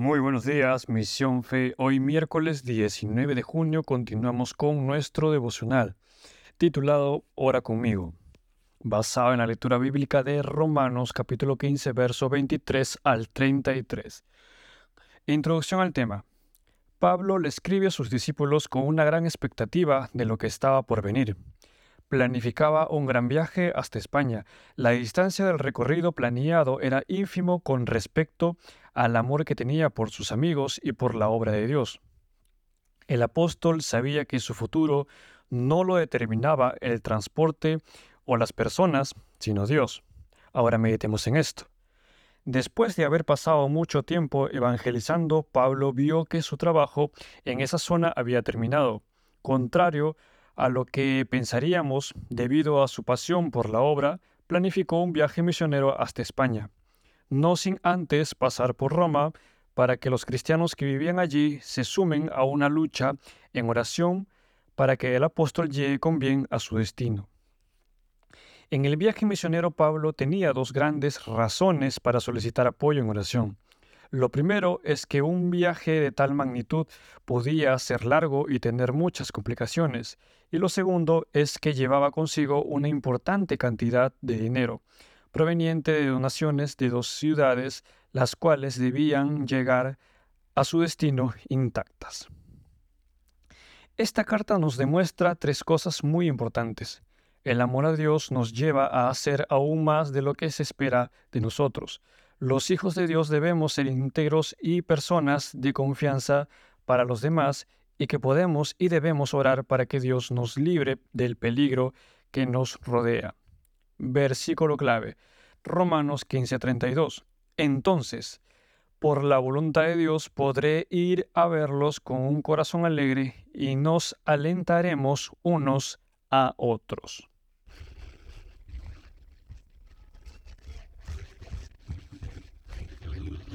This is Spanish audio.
Muy buenos días, Misión Fe. Hoy miércoles 19 de junio continuamos con nuestro devocional, titulado Ora conmigo, basado en la lectura bíblica de Romanos capítulo 15, verso 23 al 33. Introducción al tema. Pablo le escribe a sus discípulos con una gran expectativa de lo que estaba por venir planificaba un gran viaje hasta España. La distancia del recorrido planeado era ínfimo con respecto al amor que tenía por sus amigos y por la obra de Dios. El apóstol sabía que su futuro no lo determinaba el transporte o las personas, sino Dios. Ahora meditemos en esto. Después de haber pasado mucho tiempo evangelizando, Pablo vio que su trabajo en esa zona había terminado. Contrario lo que pensaríamos, debido a su pasión por la obra, planificó un viaje misionero hasta España, no sin antes pasar por Roma para que los cristianos que vivían allí se sumen a una lucha en oración para que el apóstol llegue con bien a su destino. En el viaje misionero Pablo tenía dos grandes razones para solicitar apoyo en oración. Lo primero es que un viaje de tal magnitud podía ser largo y tener muchas complicaciones, y lo segundo es que llevaba consigo una importante cantidad de dinero, proveniente de donaciones de dos ciudades, las cuales debían llegar a su destino intactas. Esta carta nos demuestra tres cosas muy importantes. El amor a Dios nos lleva a hacer aún más de lo que se espera de nosotros. Los hijos de Dios debemos ser íntegros y personas de confianza para los demás y que podemos y debemos orar para que Dios nos libre del peligro que nos rodea. Versículo clave. Romanos 15:32. Entonces, por la voluntad de Dios podré ir a verlos con un corazón alegre y nos alentaremos unos a otros.